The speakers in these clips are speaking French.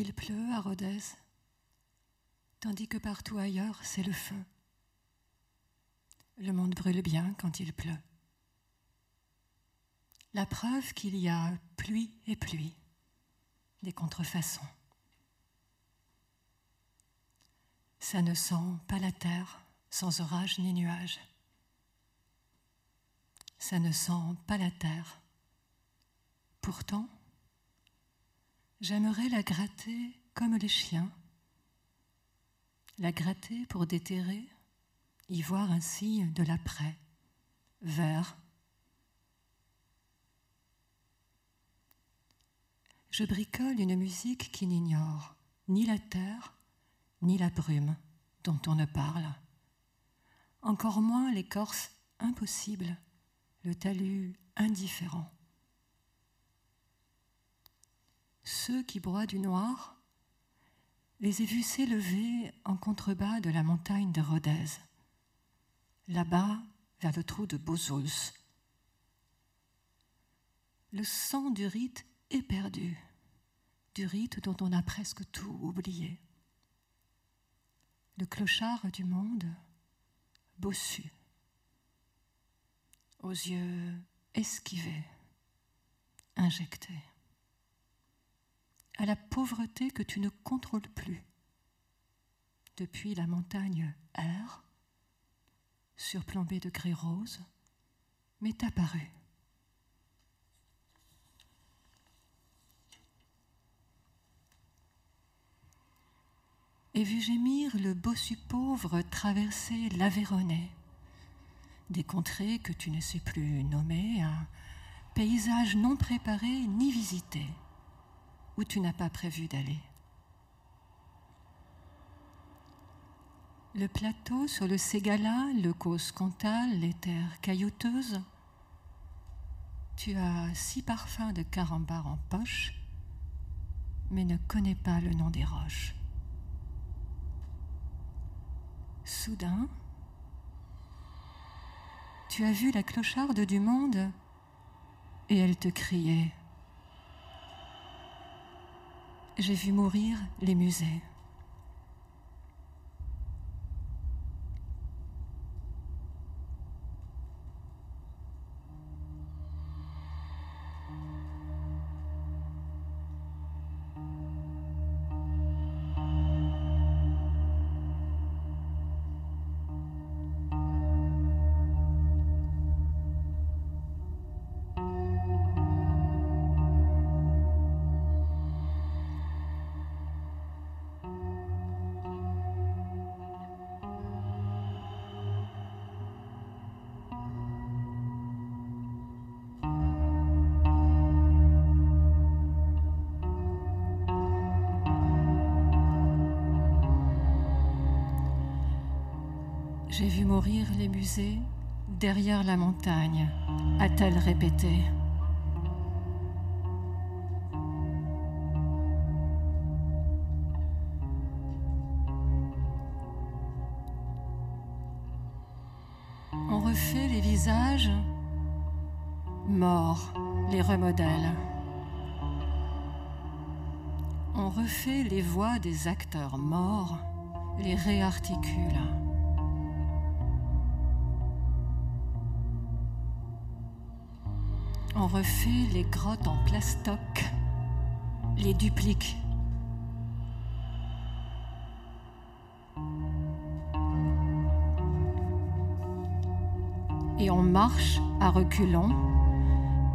Il pleut à Rodez, tandis que partout ailleurs, c'est le feu. Le monde brûle bien quand il pleut. La preuve qu'il y a pluie et pluie, des contrefaçons. Ça ne sent pas la terre sans orage ni nuage. Ça ne sent pas la terre. Pourtant, j'aimerais la gratter comme les chiens. La gratter pour déterrer, y voir signe de l'après, vert. Je bricole une musique qui n'ignore ni la terre, ni la brume dont on ne parle, encore moins l'écorce impossible, le talus indifférent. Ceux qui broient du noir, les ai vus s'élever en contrebas de la montagne de Rodez, là-bas vers le trou de Bozuls. Le sang du rite est perdu, du rite dont on a presque tout oublié le clochard du monde, bossu, aux yeux esquivés, injectés, à la pauvreté que tu ne contrôles plus, depuis la montagne R, surplombée de gris rose, m'est apparue et vu gémir le bossu pauvre traverser l'Aveyronais, des contrées que tu ne sais plus nommer, un paysage non préparé ni visité, où tu n'as pas prévu d'aller. Le plateau sur le Ségala, le cause Cantal, les terres caillouteuses, tu as six parfums de carambar en poche, mais ne connais pas le nom des roches. Soudain, tu as vu la clocharde du monde et elle te criait. J'ai vu mourir les musées. Derrière la montagne, a-t-elle répété. On refait les visages morts, les remodèles. On refait les voix des acteurs morts, les réarticule. Refait les grottes en plastoc, les duplique. Et on marche à reculons,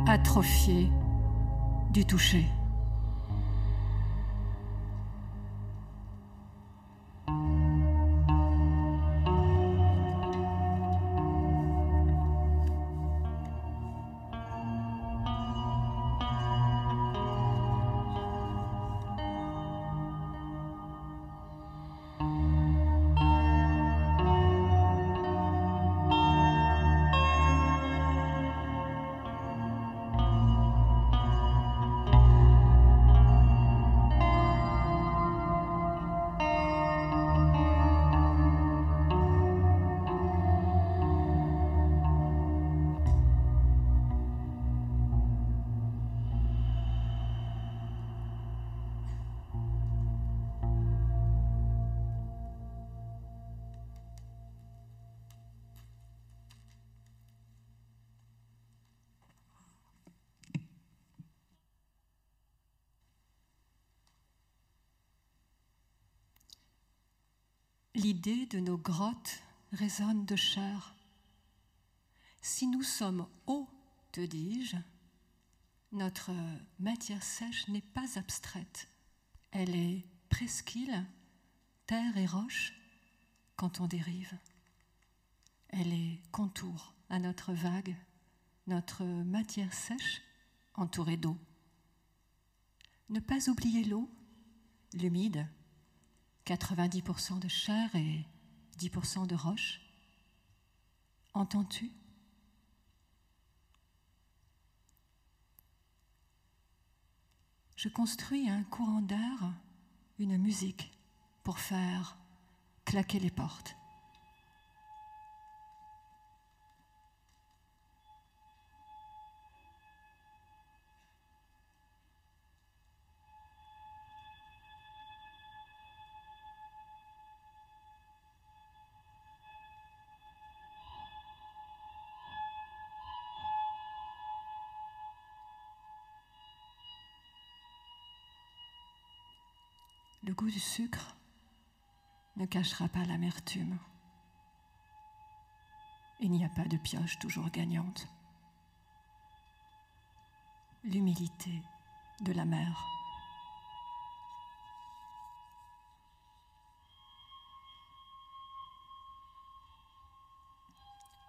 atrophié du toucher. De nos grottes résonne de chair. Si nous sommes hauts, te dis-je, notre matière sèche n'est pas abstraite. Elle est presqu'île, terre et roche, quand on dérive. Elle est contour à notre vague, notre matière sèche entourée d'eau. Ne pas oublier l'eau, l'humide, 90% de chair et 10% de roche. Entends-tu? Je construis un courant d'air, une musique pour faire claquer les portes. Du sucre ne cachera pas l'amertume. Il n'y a pas de pioche toujours gagnante. L'humilité de la mer.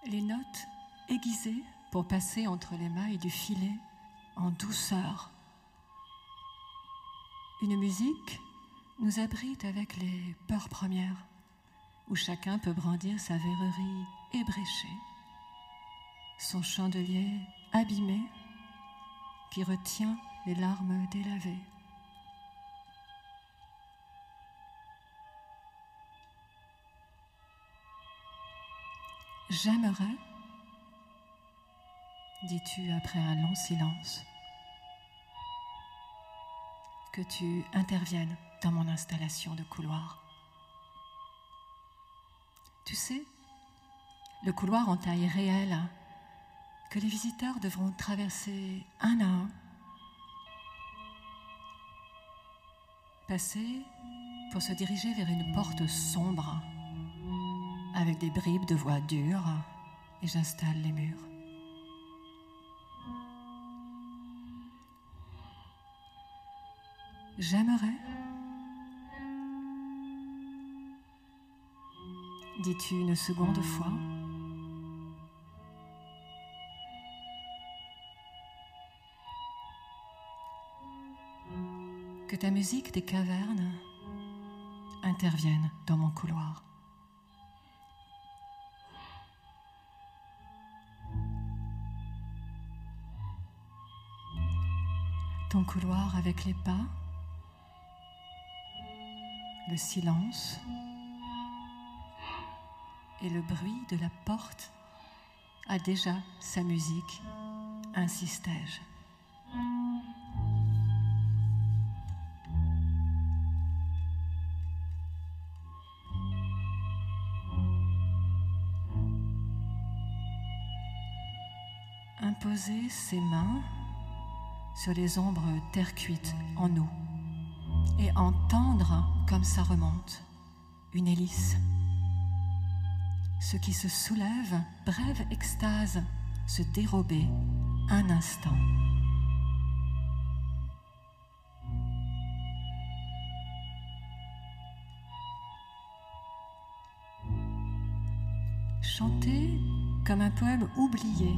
Les notes aiguisées pour passer entre les mailles du filet en douceur. Une musique nous abrite avec les peurs premières, où chacun peut brandir sa verrerie ébréchée, son chandelier abîmé qui retient les larmes délavées. J'aimerais, dis-tu après un long silence, que tu interviennes dans mon installation de couloir. Tu sais, le couloir en taille réelle que les visiteurs devront traverser un à un, passer pour se diriger vers une porte sombre avec des bribes de voix dures et j'installe les murs. J'aimerais dis-tu une seconde fois? Que ta musique des cavernes intervienne dans mon couloir. Ton couloir avec les pas, le silence, et le bruit de la porte a déjà sa musique, insistais-je. Imposer ses mains sur les ombres terre cuite en eau et entendre comme ça remonte une hélice ce qui se soulève, brève extase, se dérober un instant. Chanter comme un poème oublié,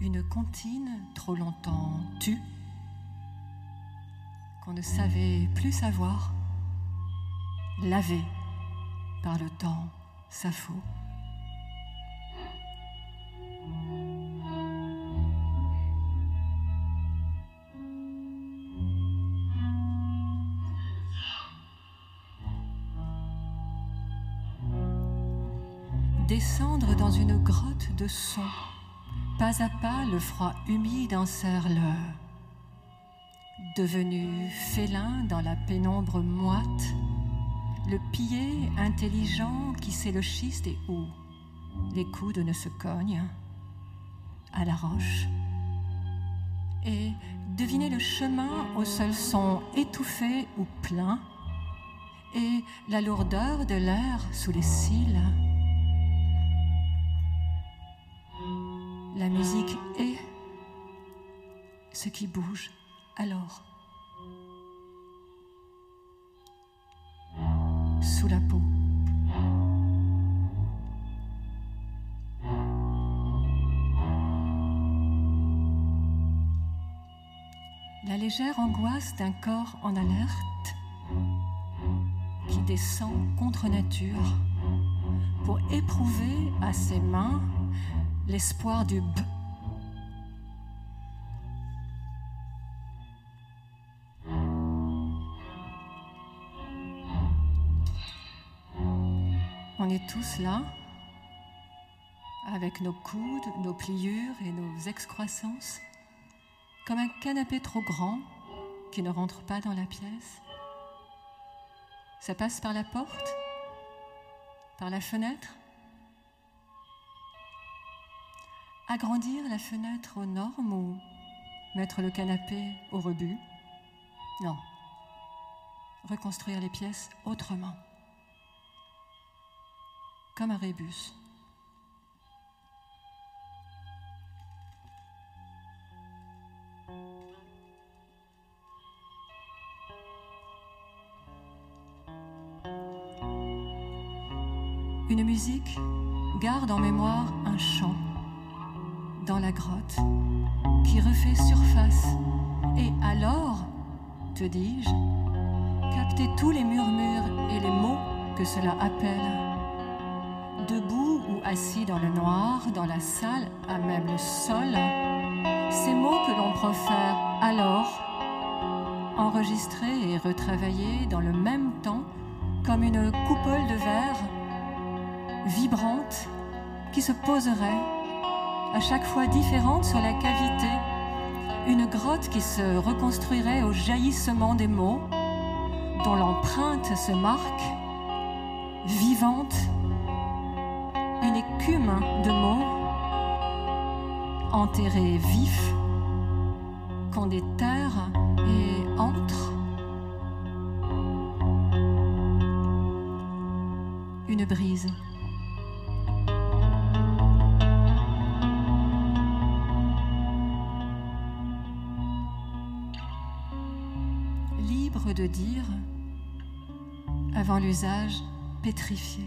une comptine trop longtemps tue, qu'on ne savait plus savoir, laver par le temps Sappho. Descendre dans une grotte de son, pas à pas le froid humide enserre le devenu félin dans la pénombre moite, le pied intelligent qui sait le schiste et où les coudes ne se cognent à la roche. Et deviner le chemin au seul son étouffé ou plein, et la lourdeur de l'air sous les cils. La musique est ce qui bouge alors. Sous la peau. La légère angoisse d'un corps en alerte qui descend contre nature pour éprouver à ses mains l'espoir du B. tous là, avec nos coudes, nos pliures et nos excroissances, comme un canapé trop grand qui ne rentre pas dans la pièce. Ça passe par la porte, par la fenêtre, agrandir la fenêtre aux normes ou mettre le canapé au rebut? Non. Reconstruire les pièces autrement. Comme un rébus. Une musique garde en mémoire un chant dans la grotte qui refait surface. Et alors, te dis-je, capter tous les murmures et les mots que cela appelle. Debout ou assis dans le noir, dans la salle, à même le sol, ces mots que l'on profère alors, enregistrés et retravaillés dans le même temps comme une coupole de verre vibrante qui se poserait à chaque fois différente sur la cavité, une grotte qui se reconstruirait au jaillissement des mots, dont l'empreinte se marque, vivante, écume de mots, enterrés vifs, qu'on déterre et entre. Une brise. de dire, avant l'usage, pétrifié.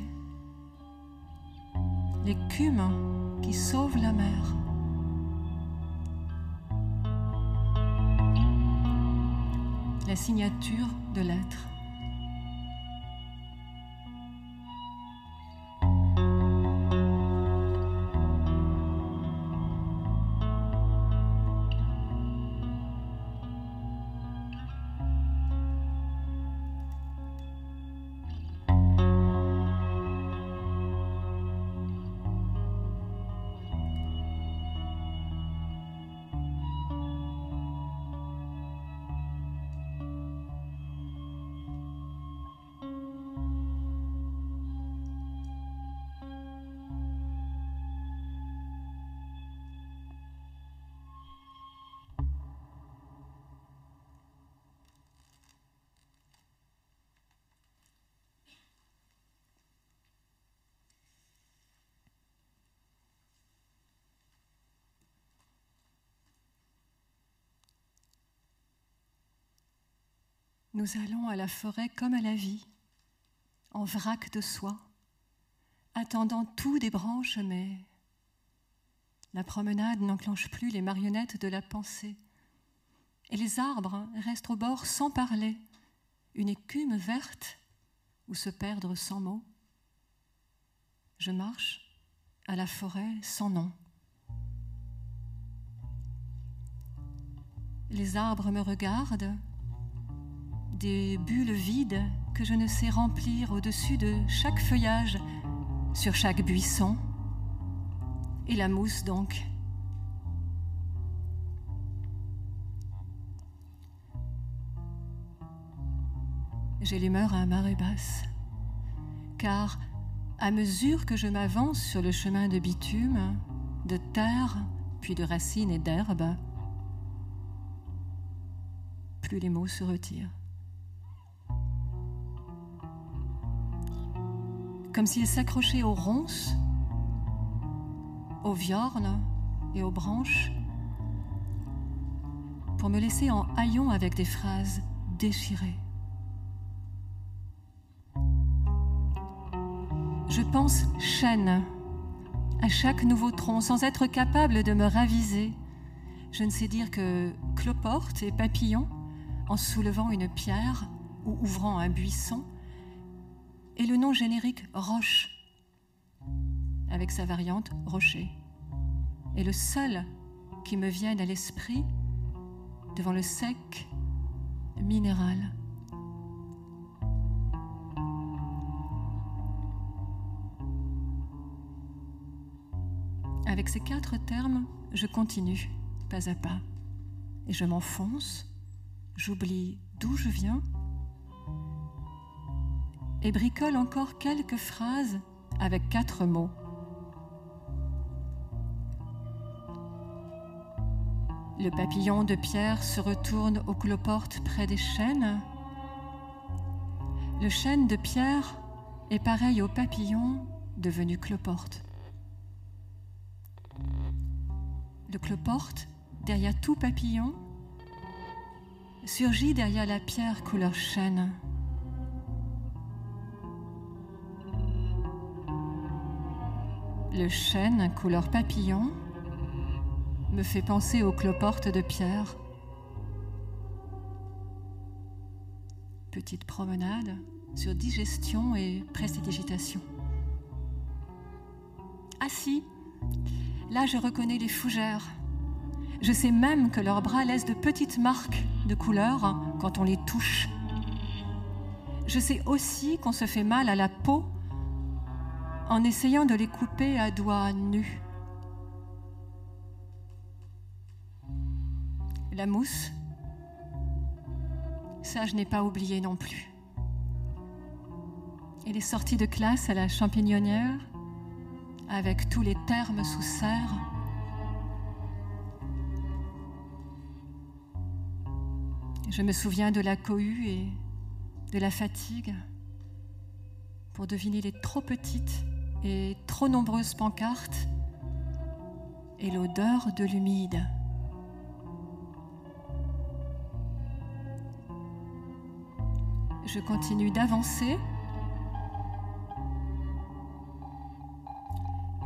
L'écume qui sauve la mer. La signature de l'être. Nous allons à la forêt comme à la vie, en vrac de soie, attendant tout des branches, mais la promenade n'enclenche plus les marionnettes de la pensée. Et les arbres restent au bord sans parler, une écume verte où se perdre sans mots. Je marche à la forêt sans nom. Les arbres me regardent des bulles vides que je ne sais remplir au-dessus de chaque feuillage, sur chaque buisson. Et la mousse donc. J'ai l'humeur à marée basse, car à mesure que je m'avance sur le chemin de bitume, de terre, puis de racines et d'herbes, plus les mots se retirent. Comme s'il s'accrochait aux ronces, aux viornes et aux branches, pour me laisser en haillons avec des phrases déchirées. Je pense chêne à chaque nouveau tronc sans être capable de me raviser. Je ne sais dire que cloporte et papillon en soulevant une pierre ou ouvrant un buisson, et le nom générique roche avec sa variante rocher. Et le seul qui me vienne à l'esprit devant le sec minéral. Avec ces quatre termes, je continue pas à pas et je m'enfonce, j'oublie d'où je viens et bricole encore quelques phrases avec quatre mots. Le papillon de pierre se retourne aux cloportes près des chênes. Le chêne de pierre est pareil au papillon devenu cloporte. Le cloporte, derrière tout papillon, surgit derrière la pierre couleur chêne. Le chêne couleur papillon me fait penser aux cloportes de pierre. Petite promenade sur digestion et prestidigitation. Assis, Là, je reconnais les fougères. Je sais même que leurs bras laissent de petites marques de couleur quand on les touche. Je sais aussi qu'on se fait mal à la peau en essayant de les couper à doigts nus. La mousse, ça je n'ai pas oublié non plus. Et les sorties de classe à la champignonnière, avec tous les termes sous serre. Je me souviens de la cohue et de la fatigue pour deviner les trop petites et trop nombreuses pancartes et l'odeur de l'humide. Je continue d'avancer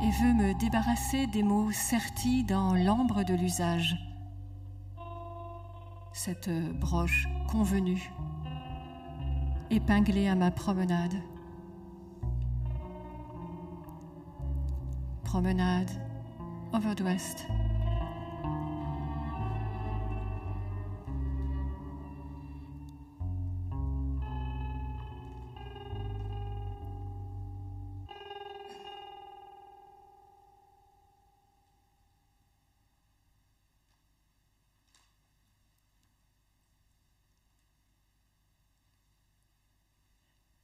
et veux me débarrasser des mots sertis dans l'ambre de l'usage. Cette broche convenue, épinglée à ma promenade. Promenade over the west.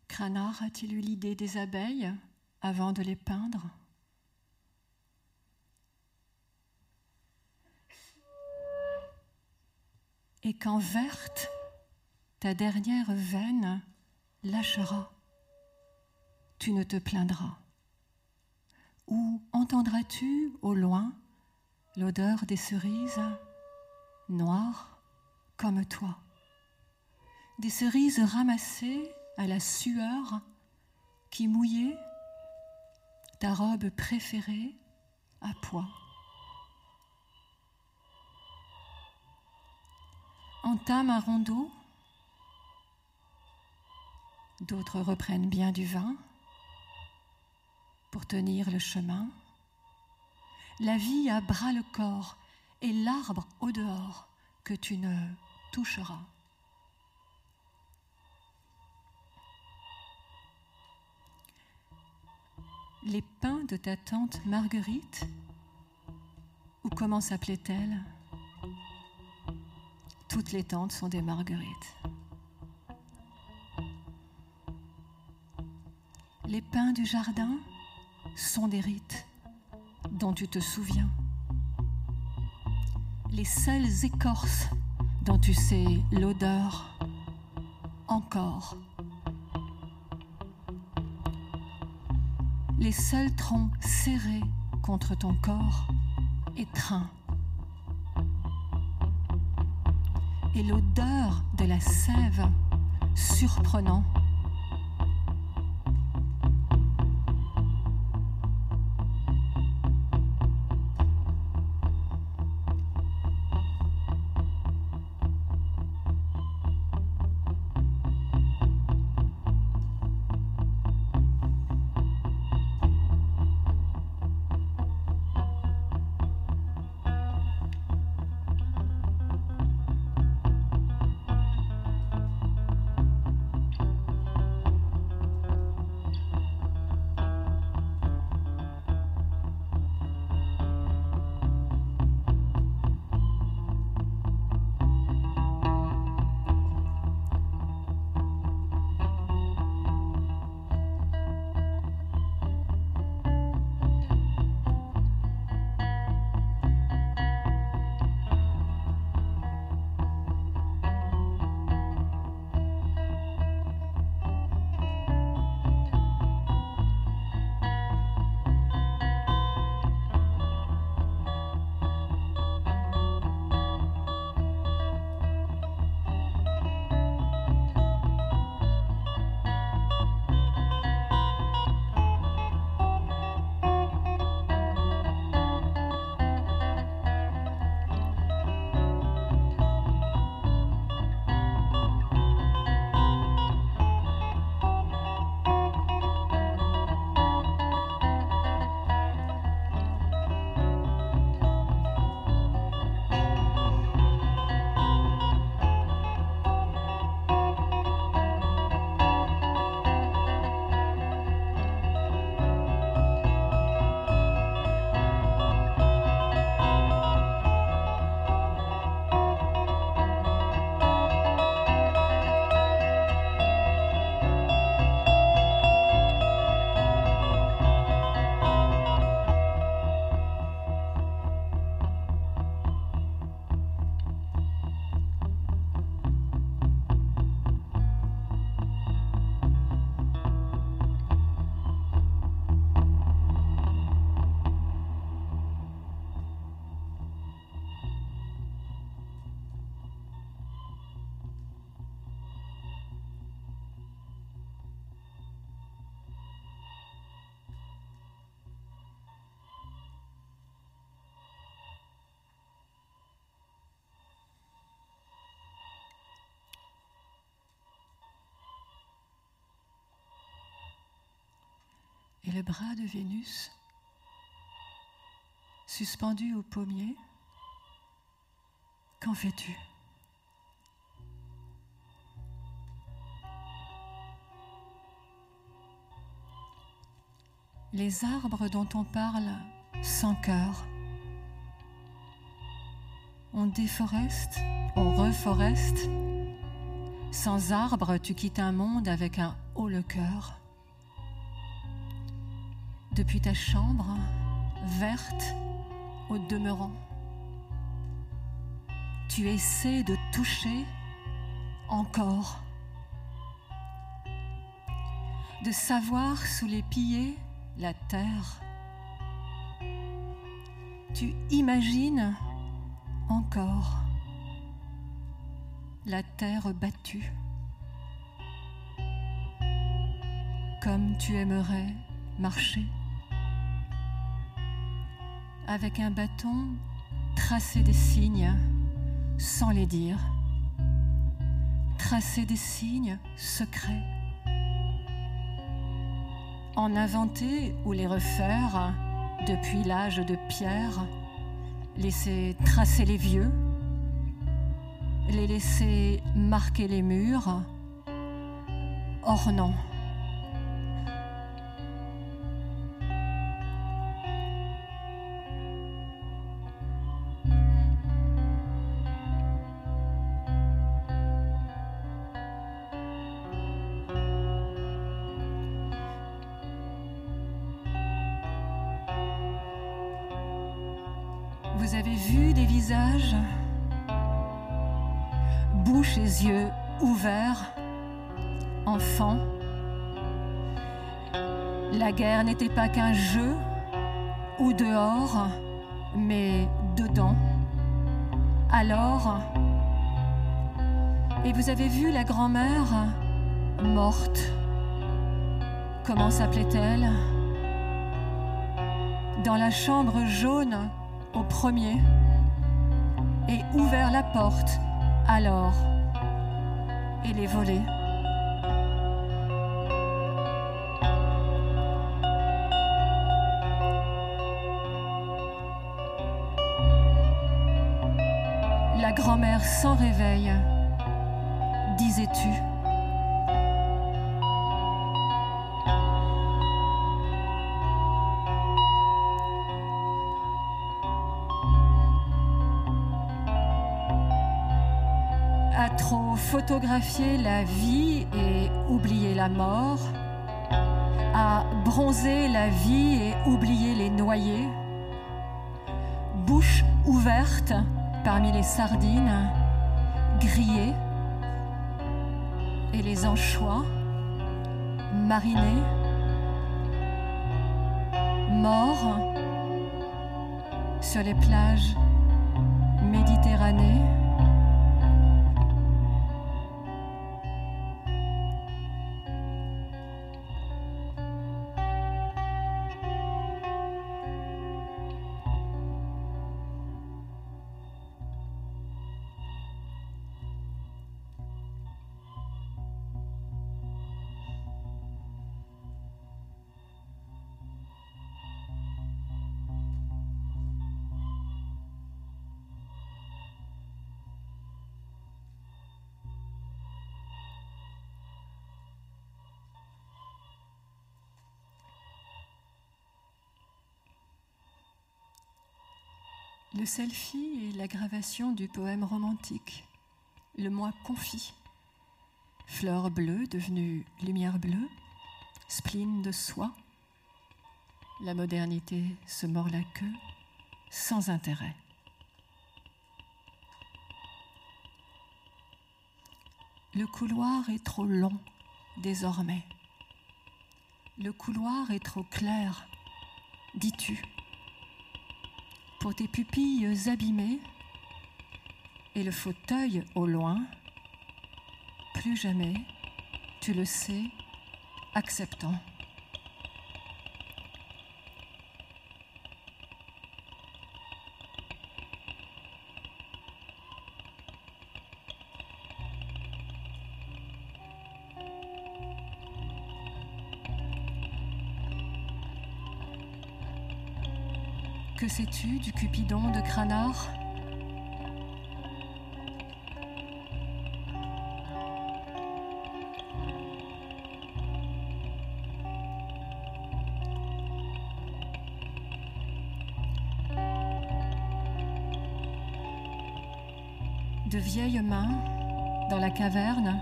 Cranard a-t-il eu l'idée des abeilles avant de les peindre? Et quand verte, ta dernière veine lâchera, tu ne te plaindras. Ou entendras-tu au loin l'odeur des cerises noires comme toi, des cerises ramassées à la sueur qui mouillait ta robe préférée à poids. Entame un rondeau, d'autres reprennent bien du vin pour tenir le chemin. La vie a bras le corps et l'arbre au dehors que tu ne toucheras. les pains de ta tante Marguerite Ou comment s'appelait-elle? Toutes les tantes sont des Marguerites. Les pains du jardin sont des rites dont tu te souviens. Les seules écorces dont tu sais l'odeur encore les seuls troncs serrés contre ton corps étreint. Et l'odeur de la sève surprenant et le bras de Vénus suspendu au pommier. Qu'en fais-tu? Les arbres dont on parle sans cœur. On déforeste, on reforeste. Sans arbres, tu quittes un monde avec un haut le cœur depuis ta chambre verte au demeurant. Tu essaies de toucher encore, de savoir sous les pieds la terre. Tu imagines encore la terre battue, comme tu aimerais marcher avec un bâton, tracer des signes sans les dire, tracer des signes secrets, en inventer ou les refaire depuis l'âge de pierre, laisser tracer les vieux, les laisser marquer les murs, ornant n'était pas qu'un jeu ou dehors, mais dedans. Alors, et vous avez vu la grand-mère morte? Comment s'appelait-elle? Dans la chambre jaune au premier et ouvert la porte alors et les volets. Grand-mère sans réveil, disais-tu. À trop photographier la vie et oublier la mort, à bronzer la vie et oublier les noyés, bouche ouverte parmi les sardines, grillées, et les anchois, marinés, morts sur les plages méditerranées. Le selfie est l'aggravation du poème romantique, le moi confit. Fleur bleue devenue lumière bleue, spleen de soie. La modernité se mord la queue sans intérêt. Le couloir est trop long désormais. Le couloir est trop clair, dis-tu pour tes pupilles abîmées et le fauteuil au loin, plus jamais, tu le sais, acceptant. Que sais-tu du Cupidon de Cranard De vieilles mains dans la caverne,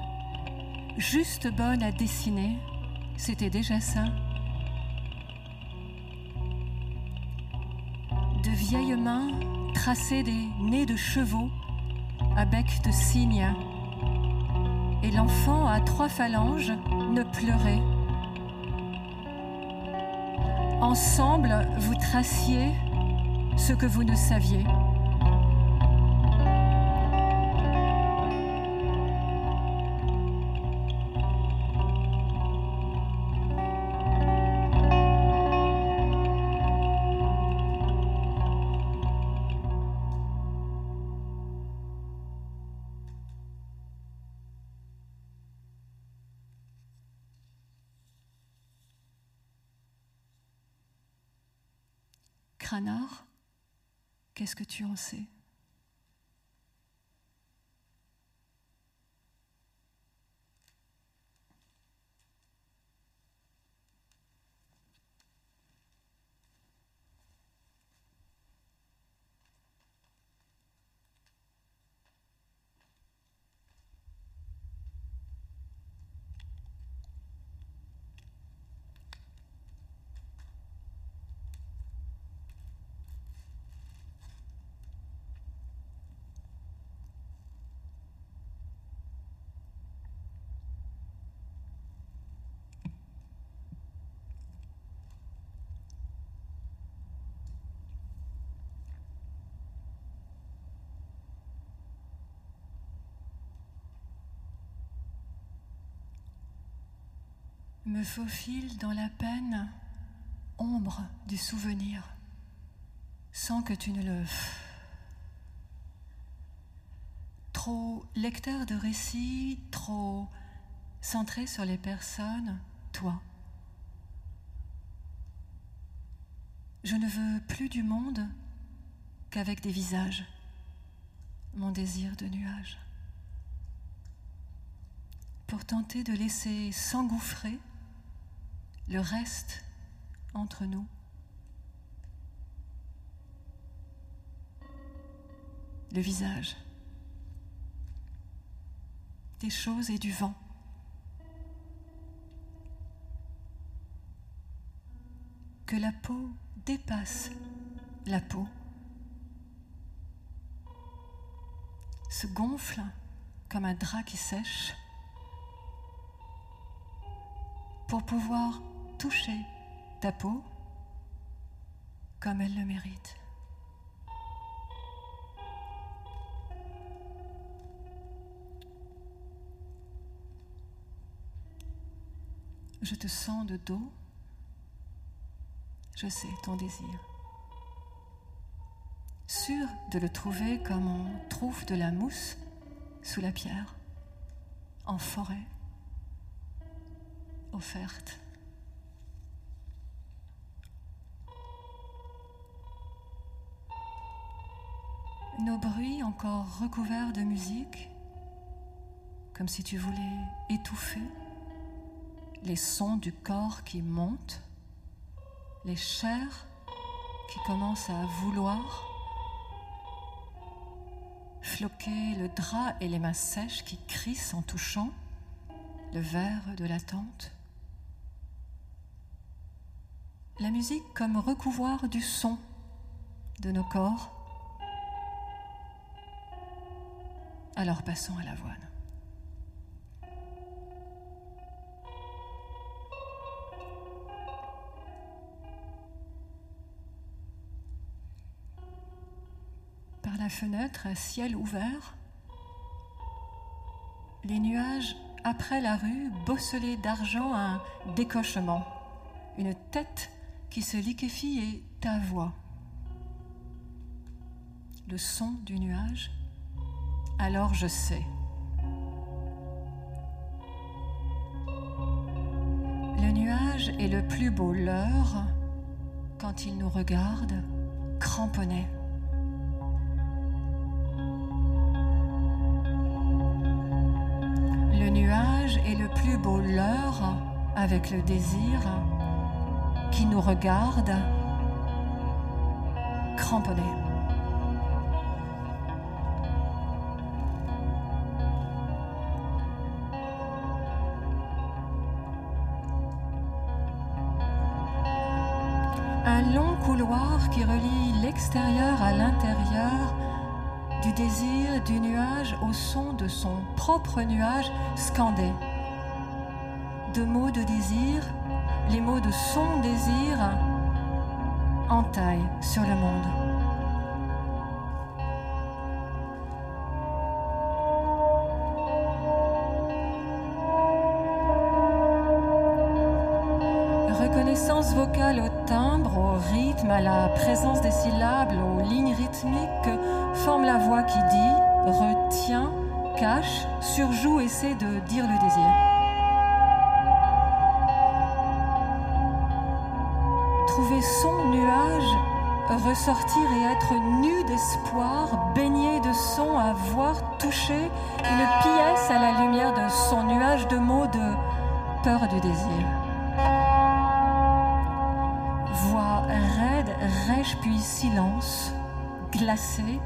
juste bonnes à dessiner, c'était déjà ça. Vieilles mains traçaient des nez de chevaux à bec de cygne. Et l'enfant à trois phalanges ne pleurait. Ensemble, vous traciez ce que vous ne saviez. Qu'est-ce que tu en sais me faufile dans la peine, ombre du souvenir, sans que tu ne le... Trop lecteur de récits, trop centré sur les personnes, toi. Je ne veux plus du monde qu'avec des visages, mon désir de nuage. Pour tenter de laisser s'engouffrer le reste entre nous. Le visage, des choses et du vent. Que la peau dépasse la peau, se gonfle comme un drap qui sèche pour pouvoir toucher ta peau comme elle le mérite. Je te sens de dos je sais ton désir. Sûr de le trouver comme on trouve de la mousse sous la pierre, en forêt, offerte. Nos bruits encore recouverts de musique, comme si tu voulais étouffer les sons du corps qui montent les chairs qui commencent à vouloir floquer le drap et les mains sèches qui crissent en touchant le verre de la tente. La musique comme recouvoir du son de nos corps. Alors passons à l'avoine. la fenêtre, un ciel ouvert, les nuages après la rue, bosselés d'argent, un décochement, une tête qui se liquéfie et ta voix. Le son du nuage, alors je sais. Le nuage est le plus beau leurre quand il nous regarde cramponné. nuage est le plus beau leurre avec le désir qui nous regarde cramponné. Couloir qui relie l'extérieur à l'intérieur du désir du nuage au son de son propre nuage scandé. De mots de désir, les mots de son désir entaillent sur le monde. À la présence des syllabes, aux lignes rythmiques forme la voix qui dit, retient, cache, surjoue, essaie de dire le désir. Trouver son nuage, ressortir et être nu d'espoir, baigné de son, avoir touché une pièce à la lumière de son nuage de mots de peur du désir. Puis silence, glacé,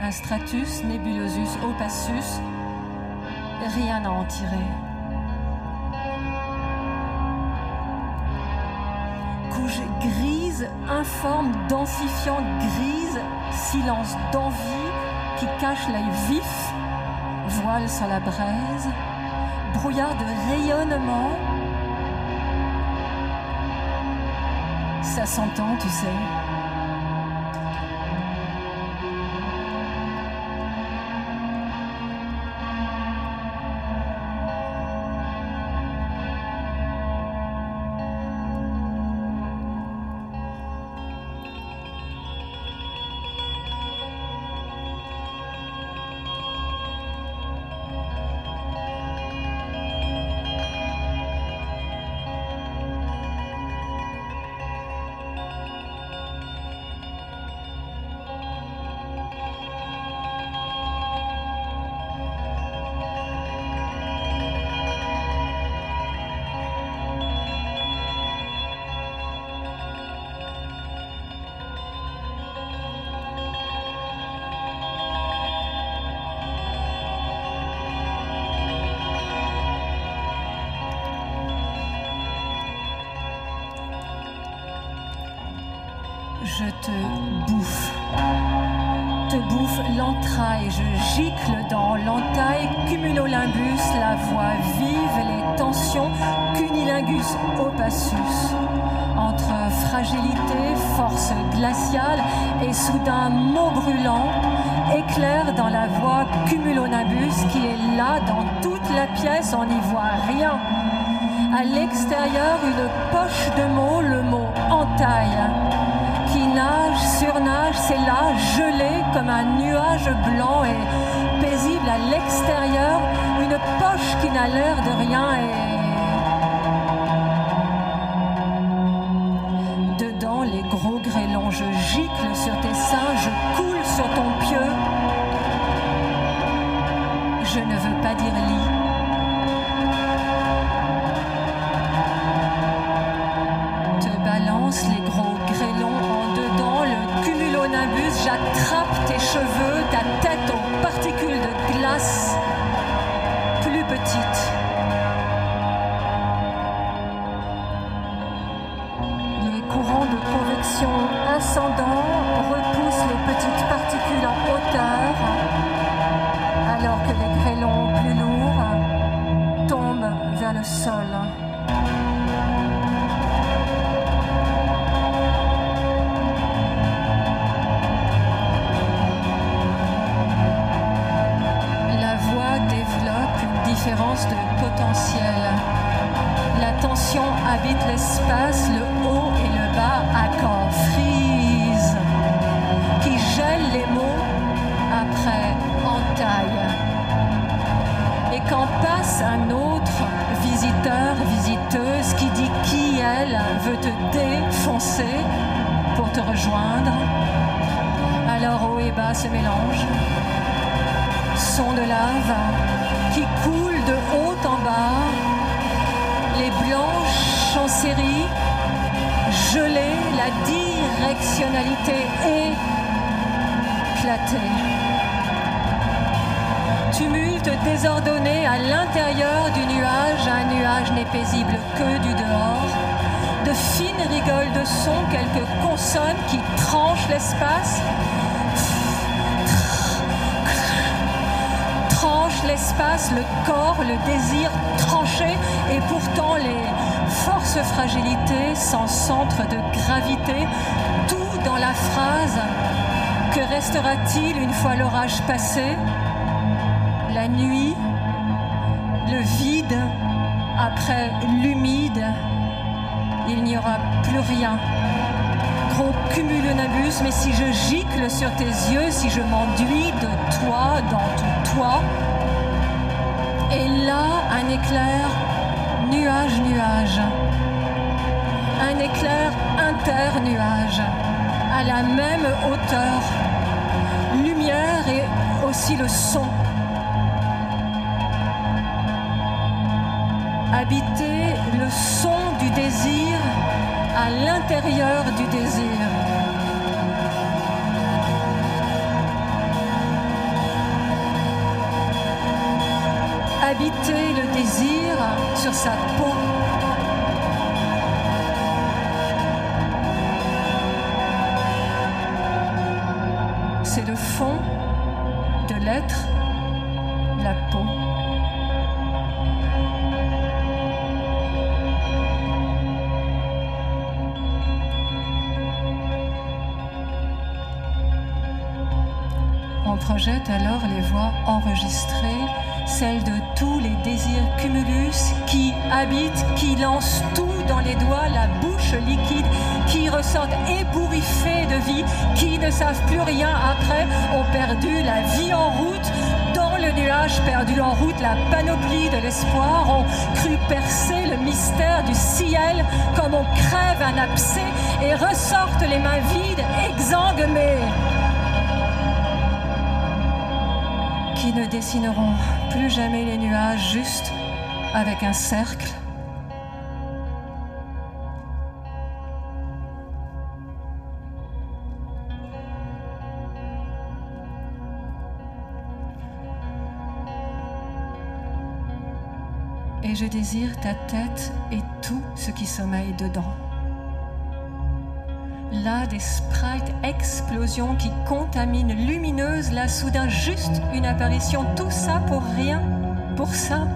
un stratus nebulosus opacus, rien à en tirer. Couche grise, informe, densifiante, grise, silence d'envie qui cache l'œil vif, voile sur la braise, brouillard de rayonnement. Ça s'entend, tu sais. C'est là, gelé comme un nuage blanc et paisible à l'extérieur, une poche qui n'a l'air de rien et l'intérieur du nuage, un nuage n'est paisible que du dehors. De fines rigoles de son, quelques consonnes qui tranchent l'espace, tranche l'espace, le corps, le désir tranché, et pourtant les forces fragilités sans centre de gravité, tout dans la phrase. Que restera-t-il une fois l'orage passé? Rien. Gros cumulonimbus, mais si je gicle sur tes yeux, si je m'enduis de toi dans tout toi, et là un éclair nuage nuage, un éclair inter-nuage, à la même hauteur, lumière et aussi le son. Habiter le son du désir à l'intérieur du désir. Habiter le désir sur sa peau. Alors les voix enregistrées, celles de tous les désirs cumulus qui habitent, qui lancent tout dans les doigts, la bouche liquide, qui ressortent ébouriffés de vie, qui ne savent plus rien après, ont perdu la vie en route, dans le nuage perdu en route, la panoplie de l'espoir, ont cru percer le mystère du ciel comme on crève un abcès et ressortent les mains vides, exsangues ne dessineront plus jamais les nuages juste avec un cercle. Et je désire ta tête et tout ce qui sommeille dedans. Là, des sprites explosions qui contaminent lumineuse, là, soudain, juste une apparition. Tout ça pour rien, pour ça?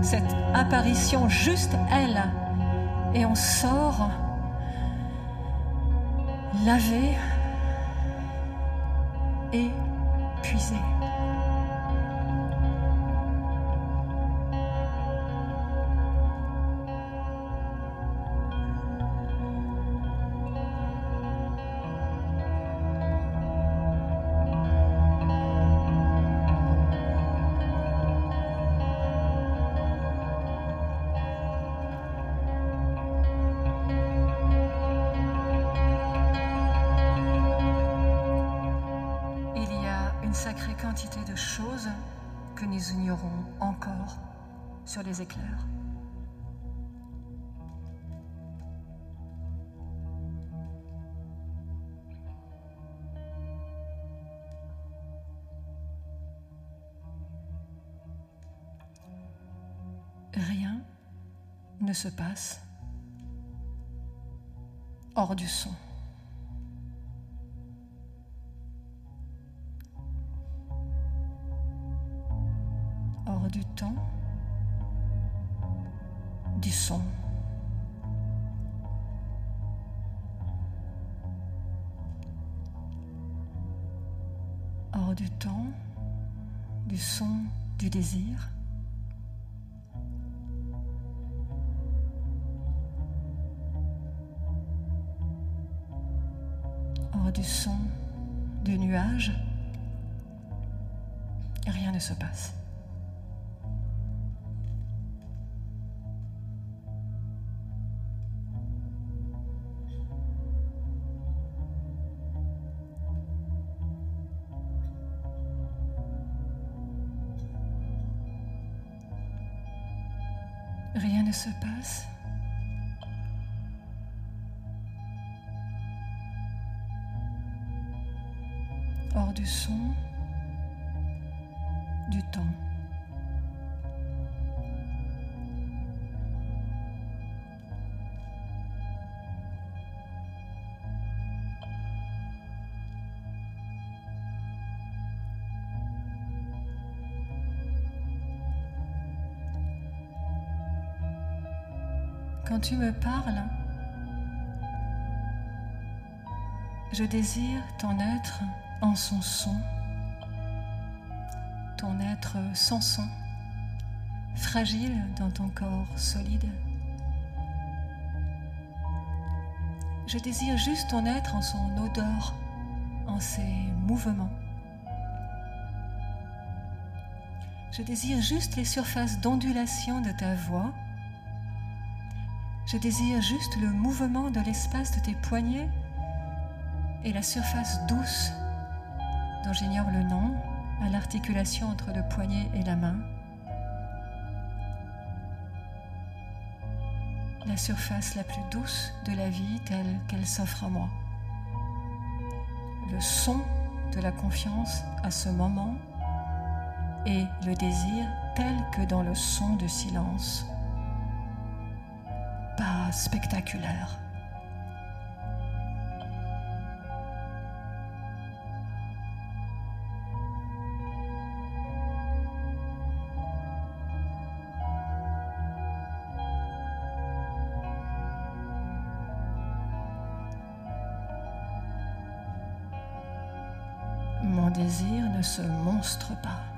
Cette apparition, juste elle. Et on sort lavé, épuisé. Sur les éclairs. Rien ne se passe hors du son. hors du temps du son. Hors du temps, du son, du désir. Hors du son, du nuage, rien ne se passe. Se passe. Hors du son, du temps. Tu me parles, je désire ton être en son son, ton être sans son, fragile dans ton corps solide. Je désire juste ton être en son odeur, en ses mouvements. Je désire juste les surfaces d'ondulation de ta voix je désire juste le mouvement de l'espace de tes poignets et la surface douce, dont j'ignore le nom, à l'articulation entre le poignet et la main. La surface la plus douce de la vie telle qu'elle s'offre à moi. Le son de la confiance à ce moment et le désir tel que dans le son de silence spectaculaire. Mon désir ne se monstre pas.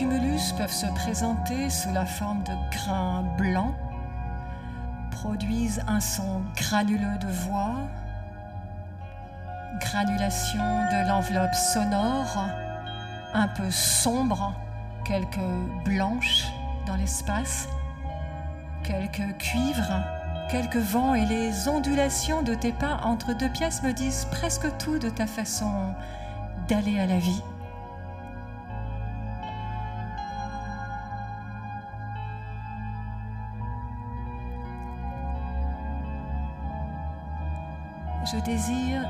Sirocumulus peuvent se présenter sous la forme de grains blancs, produisent un son granuleux de voix, granulation de l'enveloppe sonore, un peu sombre, quelques blanches dans l'espace, quelques cuivres, quelques vents et les ondulations de tes pas entre deux pièces me disent presque tout de ta façon d'aller à la vie. Je désire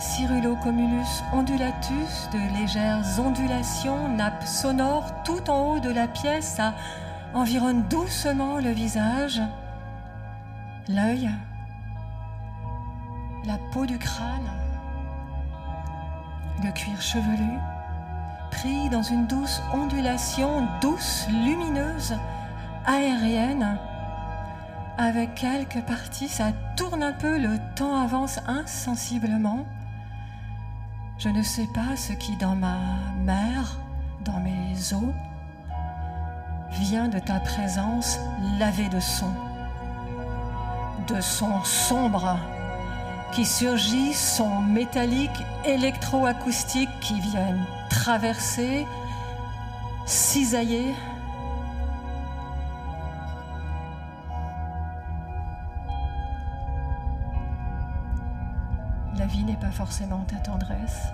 Cyrulocomulus ondulatus, de légères ondulations, nappes sonores tout en haut de la pièce à environne doucement le visage, l'œil, la peau du crâne, le cuir chevelu, pris dans une douce ondulation, douce, lumineuse, aérienne. Avec quelques parties, ça tourne un peu, le temps avance insensiblement. Je ne sais pas ce qui dans ma mer, dans mes os, vient de ta présence laver de son, de son sombre qui surgit, son métallique électroacoustique qui viennent traverser, cisailler. N'est pas forcément ta tendresse.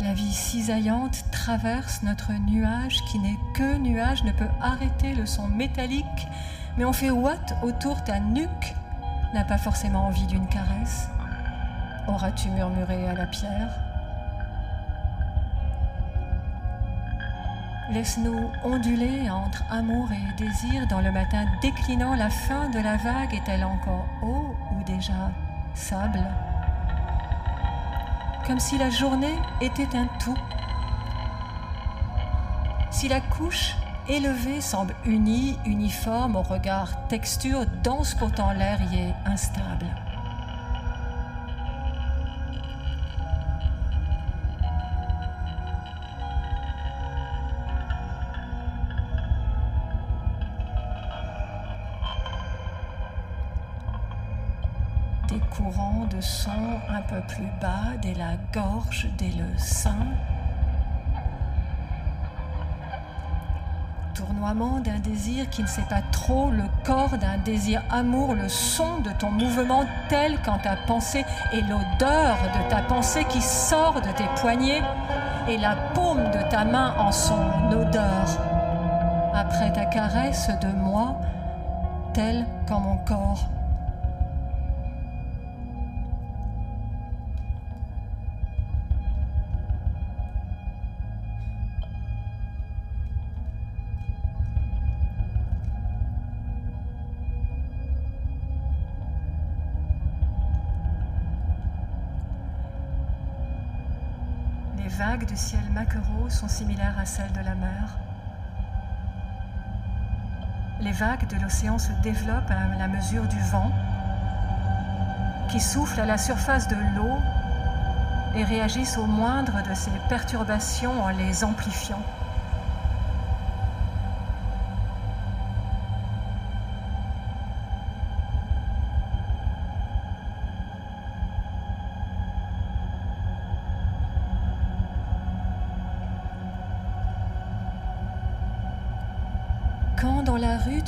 La vie cisaillante traverse notre nuage qui n'est que nuage, ne peut arrêter le son métallique, mais on fait what autour ta nuque n'a pas forcément envie d'une caresse. Auras-tu murmuré à la pierre? Laisse-nous onduler entre amour et désir dans le matin déclinant. La fin de la vague est-elle encore eau ou déjà sable? Comme si la journée était un tout. Si la couche élevée semble unie, uniforme au regard, texture, dense pourtant l'air y est instable. Son un peu plus bas, dès la gorge, dès le sein. Tournoiement d'un désir qui ne sait pas trop, le corps d'un désir amour, le son de ton mouvement tel quand ta pensée et l'odeur de ta pensée qui sort de tes poignets et la paume de ta main en son odeur. Après ta caresse de moi, tel qu'en mon corps vagues du ciel maquereau sont similaires à celles de la mer. Les vagues de l'océan se développent à la mesure du vent qui souffle à la surface de l'eau et réagissent au moindre de ces perturbations en les amplifiant.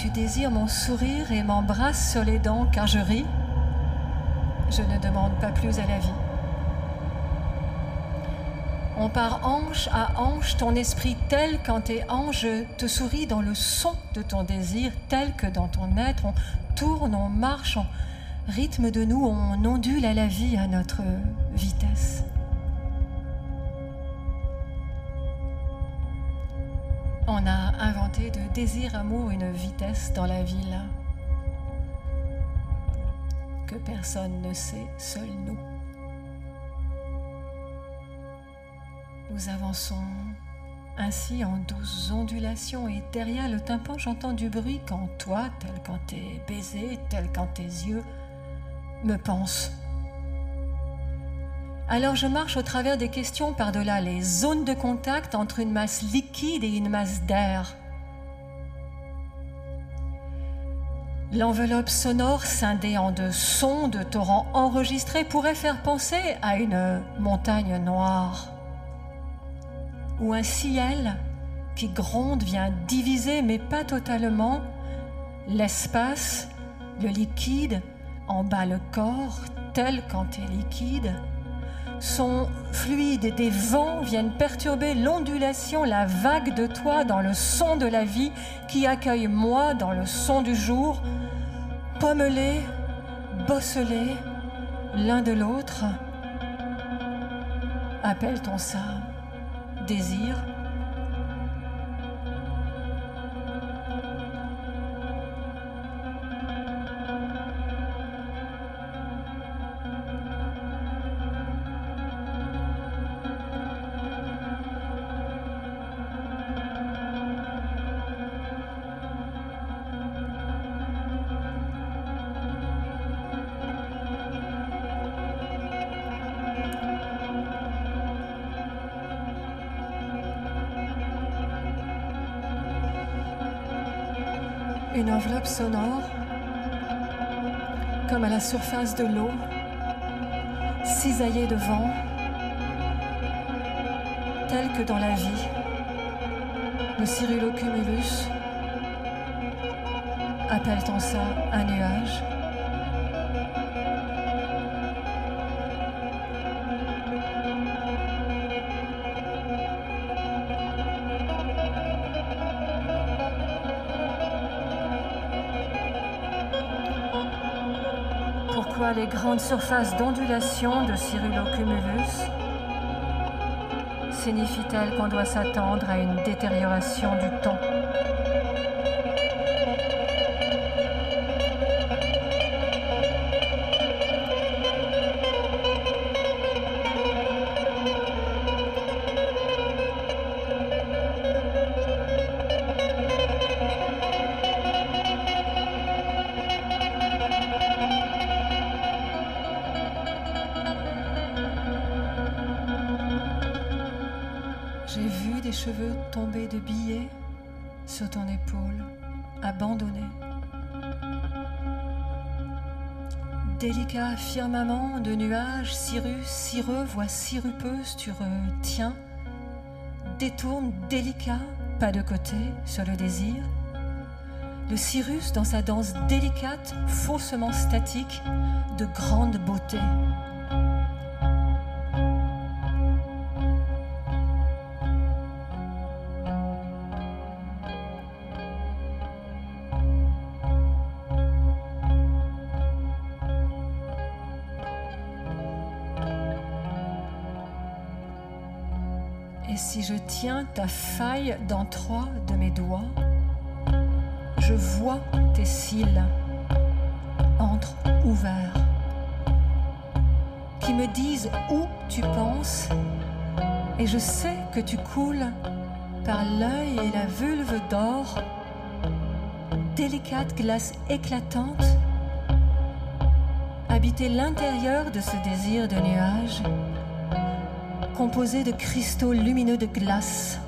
Tu désires mon sourire et m'embrasses sur les dents car je ris, je ne demande pas plus à la vie. On part hanche à hanche, ton esprit tel quand tes hanches te sourit dans le son de ton désir, tel que dans ton être, on tourne, on marche, on rythme de nous, on ondule à la vie à notre vitesse. On a inventé de désir amour une vitesse dans la ville que personne ne sait, seul nous. Nous avançons ainsi en douces ondulations et derrière le tympan j'entends du bruit quand toi, tel quand tes baisers, tel quand tes yeux me pensent. Alors je marche au travers des questions par-delà les zones de contact entre une masse liquide et une masse d'air. L'enveloppe sonore scindée en deux sons de torrents enregistrés pourrait faire penser à une montagne noire ou un ciel qui gronde vient diviser, mais pas totalement, l'espace, le liquide, en bas le corps, tel quand est liquide, sont fluides et des vents viennent perturber l'ondulation, la vague de toi dans le son de la vie qui accueille moi dans le son du jour, pommelés, bosselés l'un de l'autre. Appelle-t-on ça désir une enveloppe sonore, comme à la surface de l'eau, cisaillée de vent, telle que dans la vie, le Cyrillocumulus, appelle-t-on ça un nuage? Les grandes surfaces d'ondulation de Cyrillocumulus signifie-t-elle qu'on doit s'attendre à une détérioration du temps firmament de nuages, cirrus, cireux, voix sirupeuse, tu retiens, détourne délicat, pas de côté, sur le désir. Le cirrus dans sa danse délicate, faussement statique, de grande beauté. Tiens ta faille dans trois de mes doigts. Je vois tes cils entre ouverts. Qui me disent où tu penses et je sais que tu coules par l'œil et la vulve d'or, délicate glace éclatante, habiter l'intérieur de ce désir de nuage composé de cristaux lumineux de glace.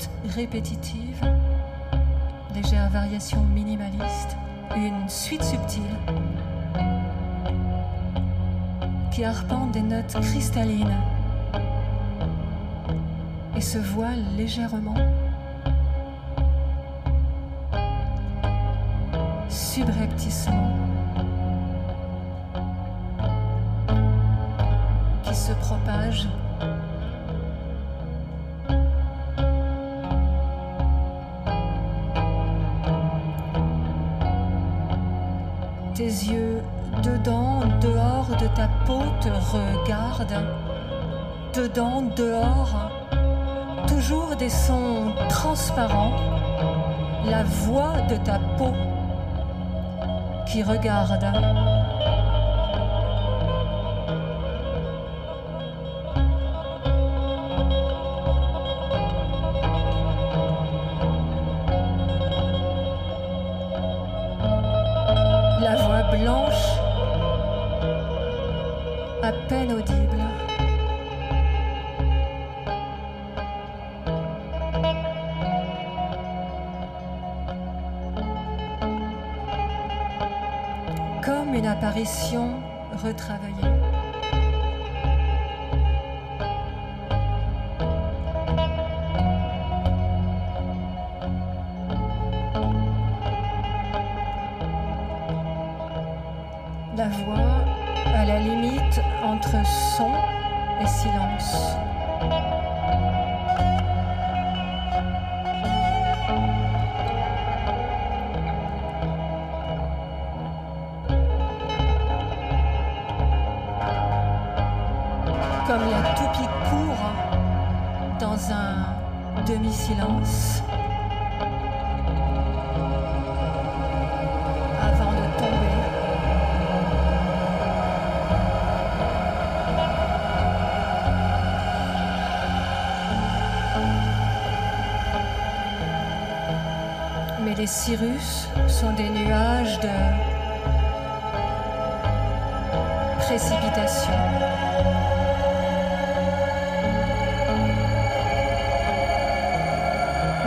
Notes répétitives, légère variation minimaliste, une suite subtile qui arpente des notes cristallines et se voile légèrement. subrepticement Dedans, dehors, toujours des sons transparents. La voix de ta peau qui regarde. Apparition retravaillée. Sont des nuages de précipitation.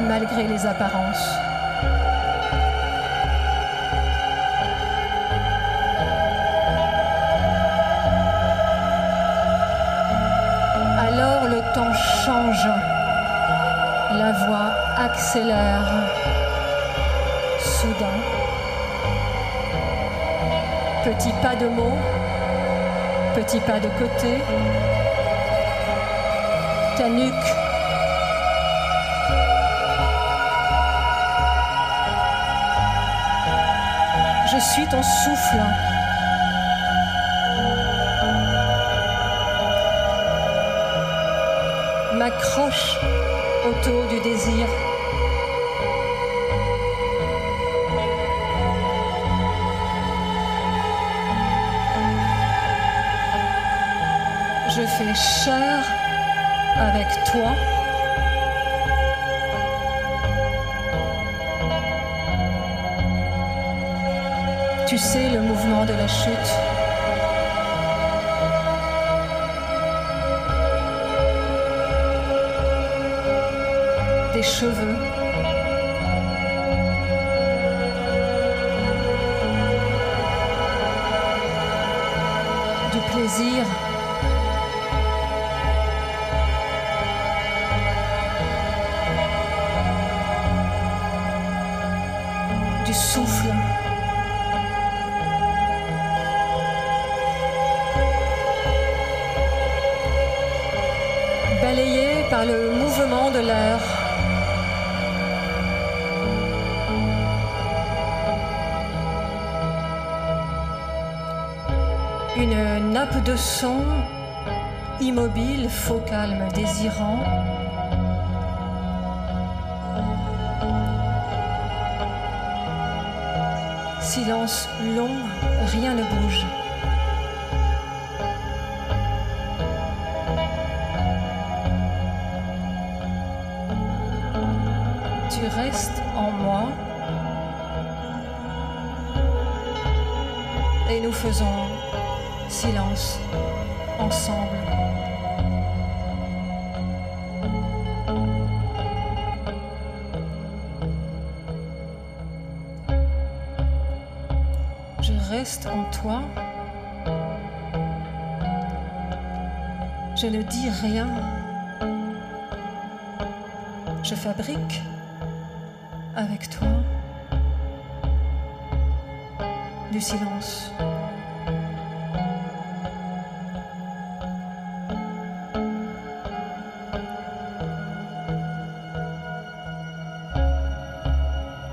Malgré les apparences. Alors le temps change. La voix accélère. Petit pas de mots. Petit pas de côté. Ta nuque. Je suis ton souffle. M'accroche autour du désir. Je fais chair avec toi. Tu sais le mouvement de la chute. Des cheveux. Nappe de son immobile, faux calme, désirant. Silence long, rien ne bouge. Je reste en toi. Je ne dis rien. Je fabrique avec toi du silence.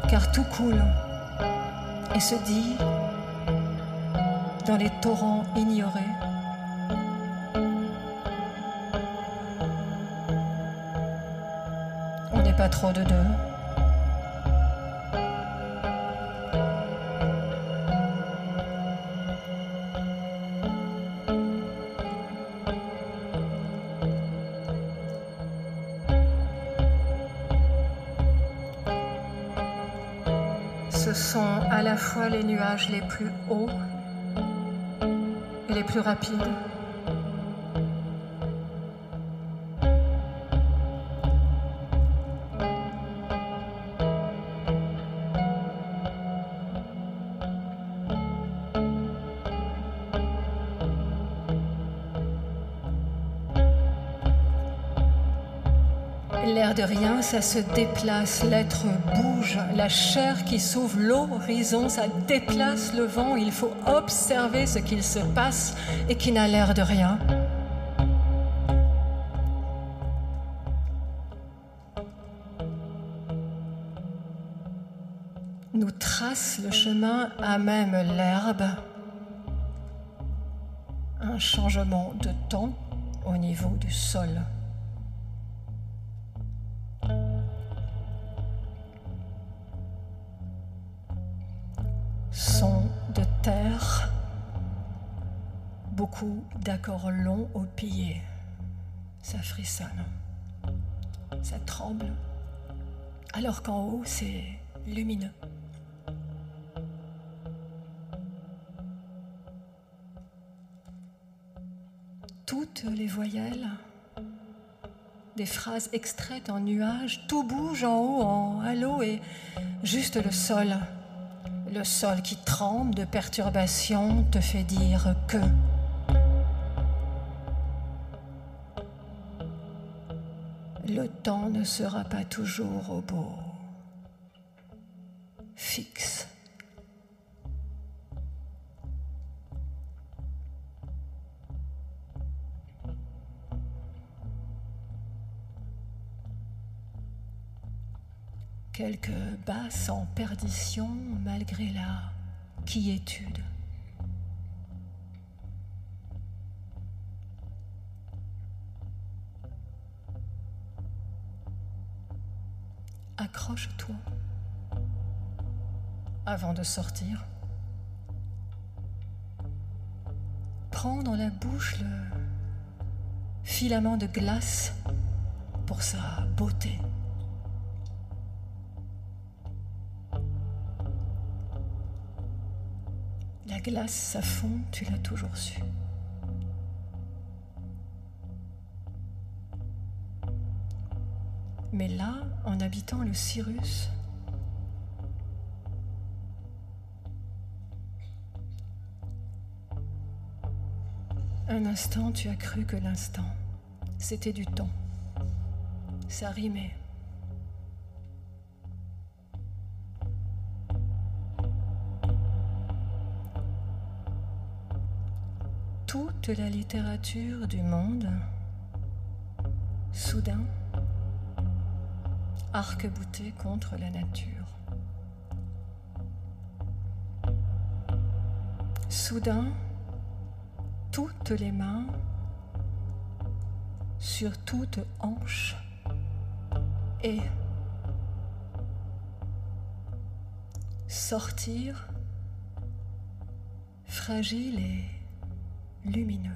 Car tout coule et se dit dans les torrents ignorés. On n'est pas trop de deux. Ce sont à la fois les nuages les plus hauts plus rapides. Ça se déplace, l'être bouge, la chair qui s'ouvre, l'horizon, ça déplace le vent, il faut observer ce qu'il se passe et qui n'a l'air de rien. Nous trace le chemin à même l'herbe, un changement de temps au niveau du sol. D'accords longs au pied. Ça frissonne, ça tremble, alors qu'en haut, c'est lumineux. Toutes les voyelles, des phrases extraites en nuages, tout bouge en haut, en halo, et juste le sol, le sol qui tremble de perturbation te fait dire que. Temps ne sera pas toujours au beau, fixe. quelques basses en perdition malgré la quiétude. Avant de sortir. Prends dans la bouche le filament de glace pour sa beauté. La glace, ça fond, tu l'as toujours su. Mais là, en habitant le Cyrus, un instant, tu as cru que l'instant, c'était du temps. Ça rimait. toute la littérature du monde, soudain, arc-bouté contre la nature. Soudain, toutes les mains sur toutes hanches et sortir fragile et lumineux.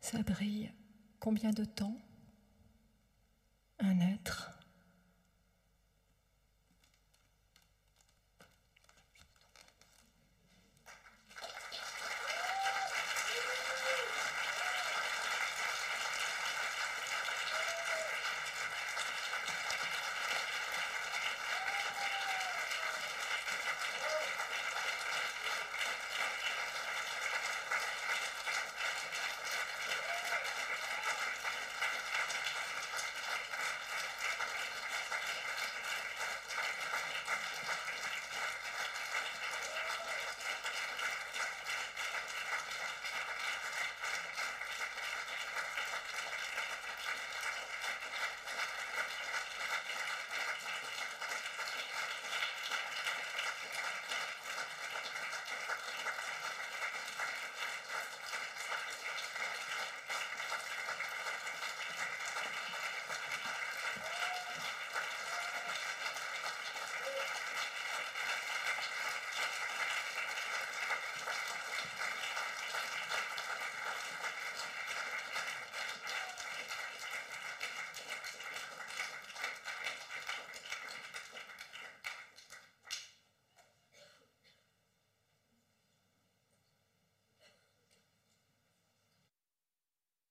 Ça brille combien de temps